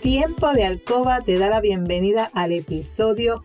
Tiempo de Alcoba te da la bienvenida al episodio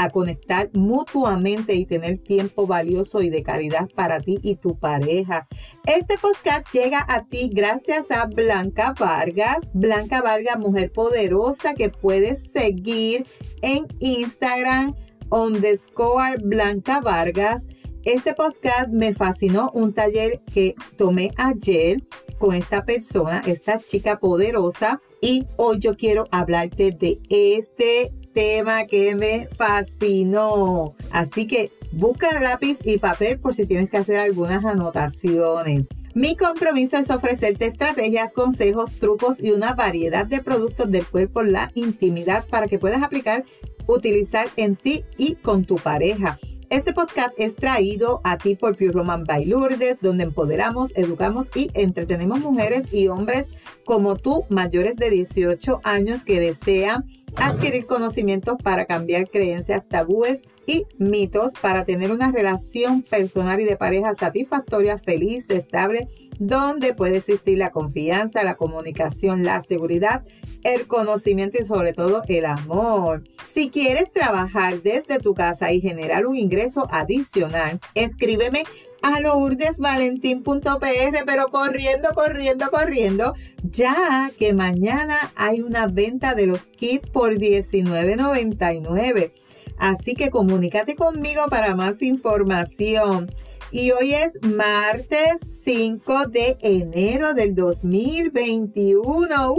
a conectar mutuamente y tener tiempo valioso y de calidad para ti y tu pareja. Este podcast llega a ti gracias a Blanca Vargas. Blanca Vargas, mujer poderosa que puedes seguir en Instagram underscore Blanca Vargas. Este podcast me fascinó, un taller que tomé ayer con esta persona, esta chica poderosa, y hoy yo quiero hablarte de este tema que me fascinó. Así que busca lápiz y papel por si tienes que hacer algunas anotaciones. Mi compromiso es ofrecerte estrategias, consejos, trucos y una variedad de productos del cuerpo, la intimidad para que puedas aplicar, utilizar en ti y con tu pareja. Este podcast es traído a ti por Pure Roman by Lourdes, donde empoderamos, educamos y entretenemos mujeres y hombres como tú, mayores de 18 años que desean adquirir conocimientos para cambiar creencias, tabúes y mitos para tener una relación personal y de pareja satisfactoria, feliz, estable, donde puede existir la confianza, la comunicación, la seguridad, el conocimiento y sobre todo el amor. Si quieres trabajar desde tu casa y generar un ingreso adicional, escríbeme a lourdesvalentín.pr, pero corriendo, corriendo, corriendo, ya que mañana hay una venta de los kits por $19.99. Así que comunícate conmigo para más información. Y hoy es martes 5 de enero del 2021.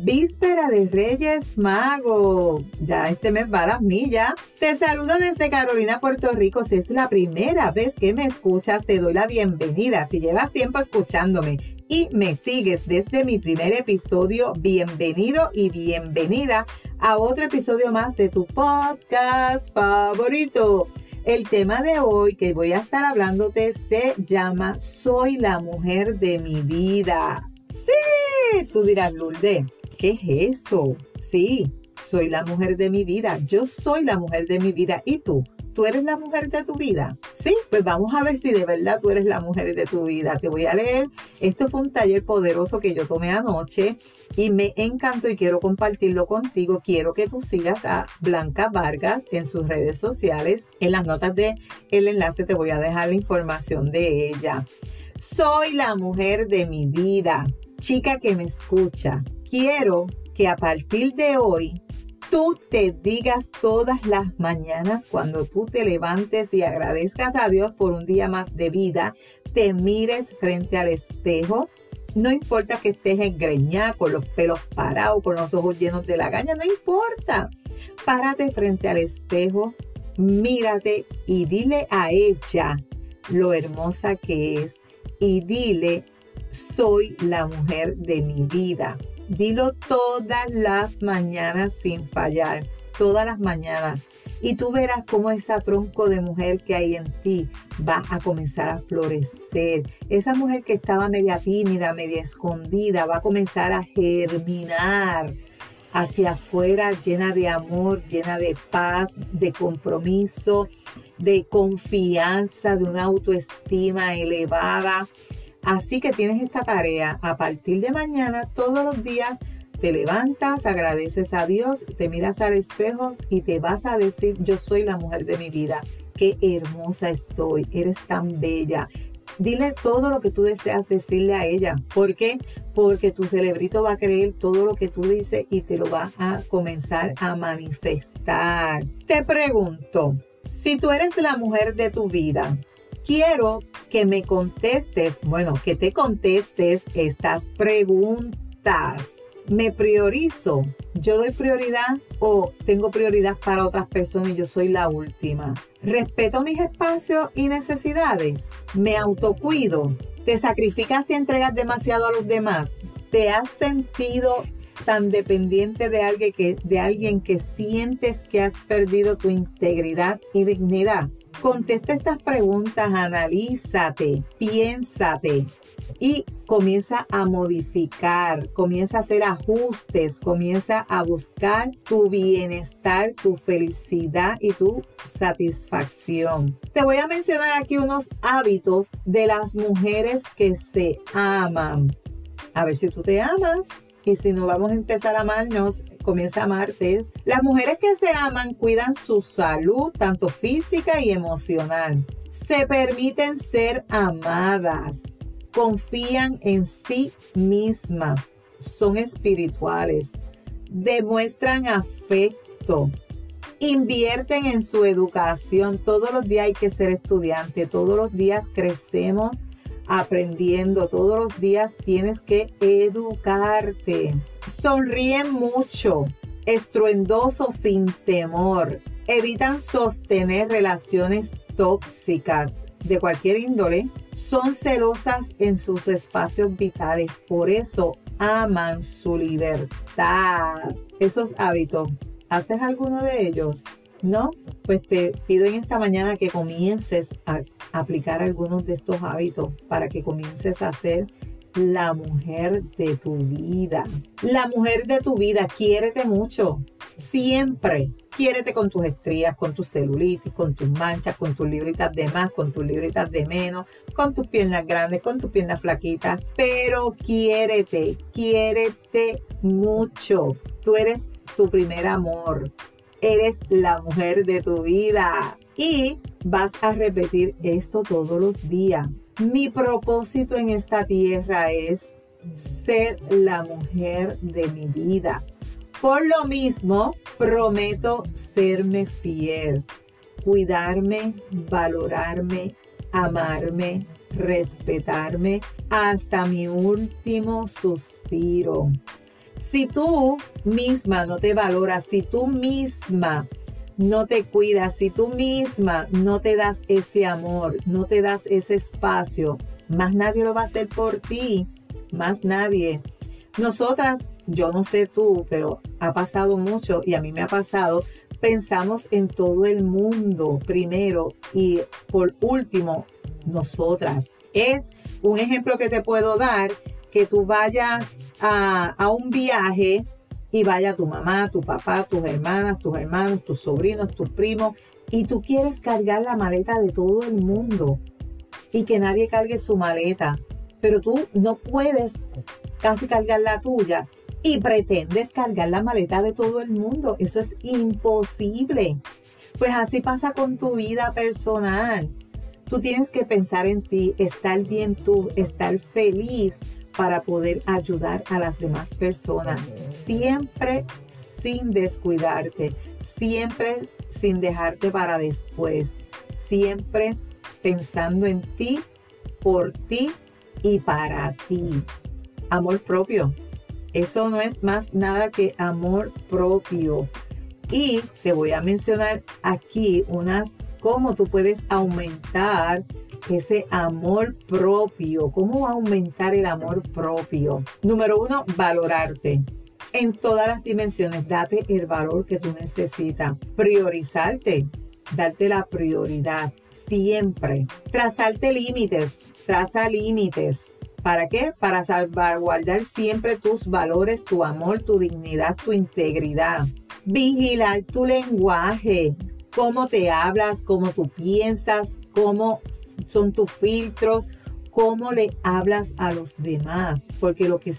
Víspera de Reyes Mago. Ya este mes va a las. Te saludo desde Carolina, Puerto Rico. Si es la primera vez que me escuchas, te doy la bienvenida. Si llevas tiempo escuchándome y me sigues desde mi primer episodio, bienvenido y bienvenida a otro episodio más de tu podcast favorito. El tema de hoy que voy a estar hablándote se llama Soy la mujer de mi vida. Sí, tú dirás, Lourdes, ¿qué es eso? Sí, soy la mujer de mi vida. Yo soy la mujer de mi vida. ¿Y tú? ¿Tú eres la mujer de tu vida? Sí, pues vamos a ver si de verdad tú eres la mujer de tu vida. Te voy a leer. Esto fue un taller poderoso que yo tomé anoche y me encantó y quiero compartirlo contigo. Quiero que tú sigas a Blanca Vargas en sus redes sociales. En las notas del el enlace te voy a dejar la información de ella. Soy la mujer de mi vida. Chica que me escucha quiero que a partir de hoy tú te digas todas las mañanas cuando tú te levantes y agradezcas a Dios por un día más de vida, te mires frente al espejo. No importa que estés engreñada, con los pelos parados, con los ojos llenos de la gaña, no importa. Párate frente al espejo, mírate y dile a ella lo hermosa que es. Y dile, soy la mujer de mi vida. Dilo todas las mañanas sin fallar, todas las mañanas. Y tú verás cómo ese tronco de mujer que hay en ti va a comenzar a florecer. Esa mujer que estaba media tímida, media escondida, va a comenzar a germinar hacia afuera, llena de amor, llena de paz, de compromiso, de confianza, de una autoestima elevada. Así que tienes esta tarea. A partir de mañana, todos los días, te levantas, agradeces a Dios, te miras al espejo y te vas a decir, yo soy la mujer de mi vida. Qué hermosa estoy, eres tan bella. Dile todo lo que tú deseas decirle a ella. ¿Por qué? Porque tu cerebrito va a creer todo lo que tú dices y te lo va a comenzar a manifestar. Te pregunto, si tú eres la mujer de tu vida, quiero que me contestes, bueno, que te contestes estas preguntas. ¿Me priorizo? ¿Yo doy prioridad o tengo prioridad para otras personas y yo soy la última? ¿Respeto mis espacios y necesidades? ¿Me autocuido? ¿Te sacrificas y entregas demasiado a los demás? ¿Te has sentido tan dependiente de alguien que, de alguien que sientes que has perdido tu integridad y dignidad? Contesta estas preguntas, analízate, piénsate y comienza a modificar, comienza a hacer ajustes, comienza a buscar tu bienestar, tu felicidad y tu satisfacción. Te voy a mencionar aquí unos hábitos de las mujeres que se aman. A ver si tú te amas y si no vamos a empezar a amarnos, comienza a amarte. Las mujeres que se aman cuidan su salud, tanto física y emocional. Se permiten ser amadas. Confían en sí mismas. Son espirituales. Demuestran afecto. Invierten en su educación. Todos los días hay que ser estudiante. Todos los días crecemos aprendiendo. Todos los días tienes que educarte. Sonríen mucho, estruendosos sin temor. Evitan sostener relaciones tóxicas de cualquier índole. Son celosas en sus espacios vitales. Por eso aman su libertad. Esos hábitos. ¿Haces alguno de ellos? ¿No? Pues te pido en esta mañana que comiences a aplicar algunos de estos hábitos para que comiences a ser la mujer de tu vida. La mujer de tu vida, quiérete mucho. Siempre. Quiérete con tus estrías, con tus celulitis, con tus manchas, con tus libritas de más, con tus libritas de menos, con tus piernas grandes, con tus piernas flaquitas. Pero quiérete, quiérete mucho. Tú eres tu primer amor eres la mujer de tu vida. Y vas a repetir esto todos los días. Mi propósito en esta tierra es ser la mujer de mi vida. Por lo mismo, prometo serme fiel, cuidarme, valorarme, amarme, respetarme hasta mi último suspiro. Si tú misma no te valoras, si tú misma no te cuidas, si tú misma no te das ese amor, no te das ese espacio, más nadie lo va a hacer por ti, más nadie. Nosotras, yo no sé tú, pero ha pasado mucho y a mí me ha pasado, pensamos en todo el mundo primero y por último, nosotras. Es un ejemplo que te puedo dar que tú vayas a, un viaje y vaya tu mamá, tu papá, tus hermanas, tus hermanos, tus sobrinos, tus primos, y tú quieres cargar la maleta de todo el mundo y que nadie cargue su maleta, pero tú no puedes casi cargar la tuya y pretendes cargar la maleta de todo el mundo. Eso es imposible. Pues así pasa con tu vida personal. Tú tienes que pensar en ti, estar bien tú, estar feliz para poder ayudar a las demás personas. Siempre sin descuidarte, siempre sin dejarte para después, siempre pensando en ti, por ti y para ti. Amor propio. Eso no es más nada que amor propio. Y te voy a mencionar aquí unas cómo tú puedes aumentar ese amor propio. ¿Cómo aumentar el amor propio? Número uno, valorarte. En todas las dimensiones, date el valor que tú necesitas. Priorizarte, darte la prioridad siempre. Trazarte límites, traza límites. ¿Para qué? Para salvaguardar siempre tus valores, tu amor, tu dignidad, tu integridad. Vigilar tu lenguaje, cómo te hablas, cómo tú piensas, cómo son tus filtros, cómo le hablas a los demás, porque lo que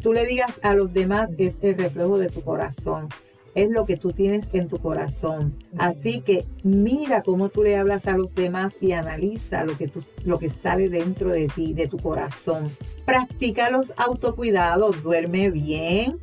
tú le digas a los demás es el reflejo de tu corazón, es lo que tú tienes en tu corazón. Así que mira cómo tú le hablas a los demás y analiza lo que, tú, lo que sale dentro de ti, de tu corazón. Practica los autocuidados, duerme bien,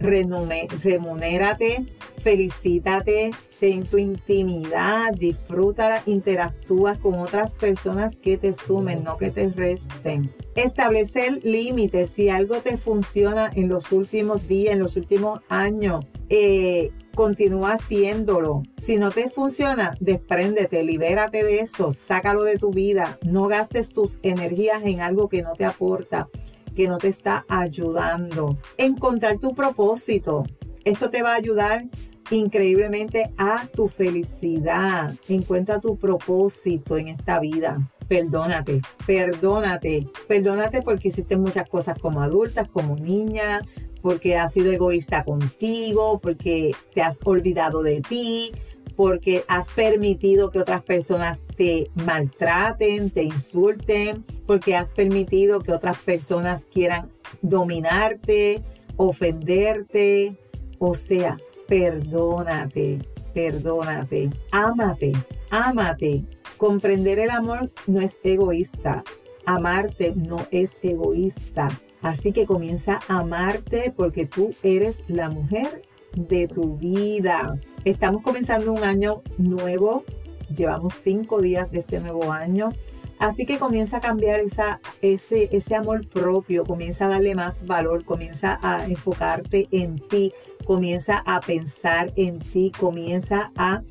remunérate, felicítate, ten tu intimidad, disfrútala, interactúa con otras personas que te sumen, no que te resten. Establecer límites, si algo te funciona en los últimos días, en los últimos años, eh, continúa haciéndolo. Si no te funciona, despréndete, libérate de eso, sácalo de tu vida, no gastes tus energías en algo que no te aporta que no te está ayudando. Encontrar tu propósito. Esto te va a ayudar increíblemente a tu felicidad. Encuentra tu propósito en esta vida. Perdónate, perdónate, perdónate porque hiciste muchas cosas como adultas, como niña, porque has sido egoísta contigo, porque te has olvidado de ti, porque has permitido que otras personas te maltraten, te insulten, porque has permitido que otras personas quieran dominarte, ofenderte. O sea, perdónate, perdónate, ámate, ámate. Comprender el amor no es egoísta. Amarte no es egoísta. Así que comienza a amarte porque tú eres la mujer de tu vida. Estamos comenzando un año nuevo. Llevamos cinco días de este nuevo año. Así que comienza a cambiar esa, ese, ese amor propio, comienza a darle más valor, comienza a enfocarte en ti, comienza a pensar en ti, comienza a,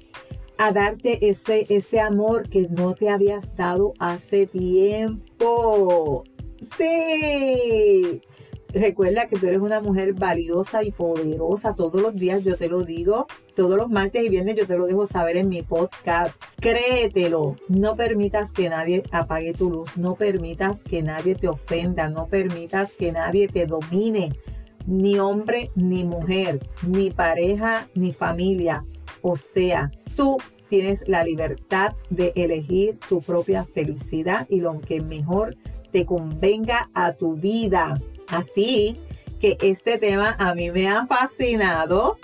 a darte ese, ese amor que no te habías dado hace tiempo. Sí. Recuerda que tú eres una mujer valiosa y poderosa. Todos los días yo te lo digo. Todos los martes y viernes yo te lo dejo saber en mi podcast. Créetelo. No permitas que nadie apague tu luz. No permitas que nadie te ofenda. No permitas que nadie te domine. Ni hombre ni mujer. Ni pareja ni familia. O sea, tú tienes la libertad de elegir tu propia felicidad y lo que mejor te convenga a tu vida. Así que este tema a mí me ha fascinado.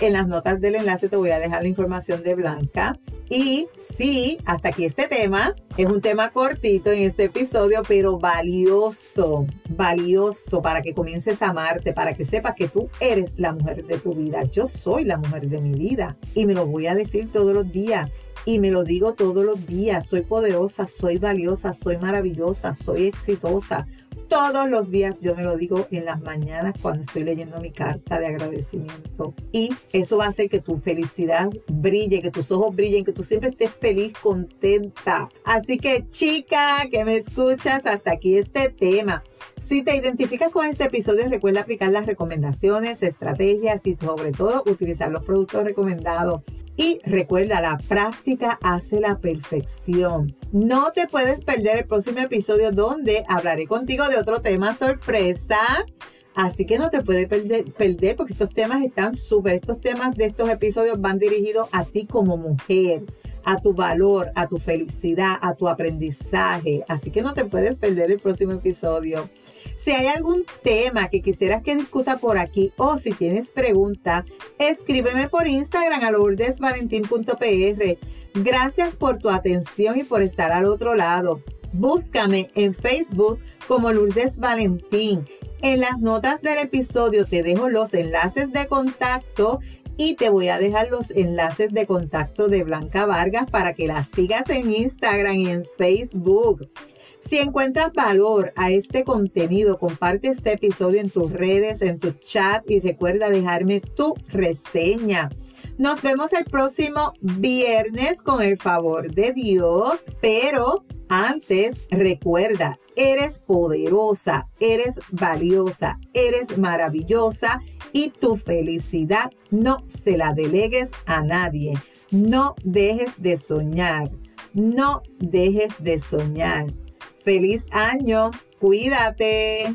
En las notas del enlace te voy a dejar la información de Blanca. Y sí, hasta aquí este tema. Es un tema cortito en este episodio, pero valioso, valioso para que comiences a amarte, para que sepas que tú eres la mujer de tu vida. Yo soy la mujer de mi vida y me lo voy a decir todos los días. Y me lo digo todos los días, soy poderosa, soy valiosa, soy maravillosa, soy exitosa, todos los días yo me lo digo en las mañanas cuando estoy leyendo mi carta de agradecimiento. Y eso va a hacer que tu felicidad brille, que tus ojos brillen, que tú siempre estés feliz, contenta. Así que chica que me escuchas, hasta aquí este tema. Si te identificas con este episodio, recuerda aplicar las recomendaciones, estrategias y sobre todo utilizar los productos recomendados. Y recuerda, la práctica hace la perfección. No te puedes perder el próximo episodio donde hablaré contigo de otro tema sorpresa. Así que no te puedes perder, perder porque estos temas están súper. Estos temas de estos episodios van dirigidos a ti como mujer a tu valor, a tu felicidad, a tu aprendizaje. Así que no te puedes perder el próximo episodio. Si hay algún tema que quisieras que discuta por aquí o si tienes pregunta, escríbeme por Instagram a lourdesvalentín.pr. Gracias por tu atención y por estar al otro lado. Búscame en Facebook como Lourdes Valentín. En las notas del episodio te dejo los enlaces de contacto y te voy a dejar los enlaces de contacto de Blanca Vargas para que la sigas en Instagram y en Facebook. Si encuentras valor a este contenido, comparte este episodio en tus redes, en tu chat y recuerda dejarme tu reseña. Nos vemos el próximo viernes con el favor de Dios, pero antes recuerda, eres poderosa, eres valiosa, eres maravillosa y tu felicidad no se la delegues a nadie. No dejes de soñar, no dejes de soñar. Feliz año, cuídate.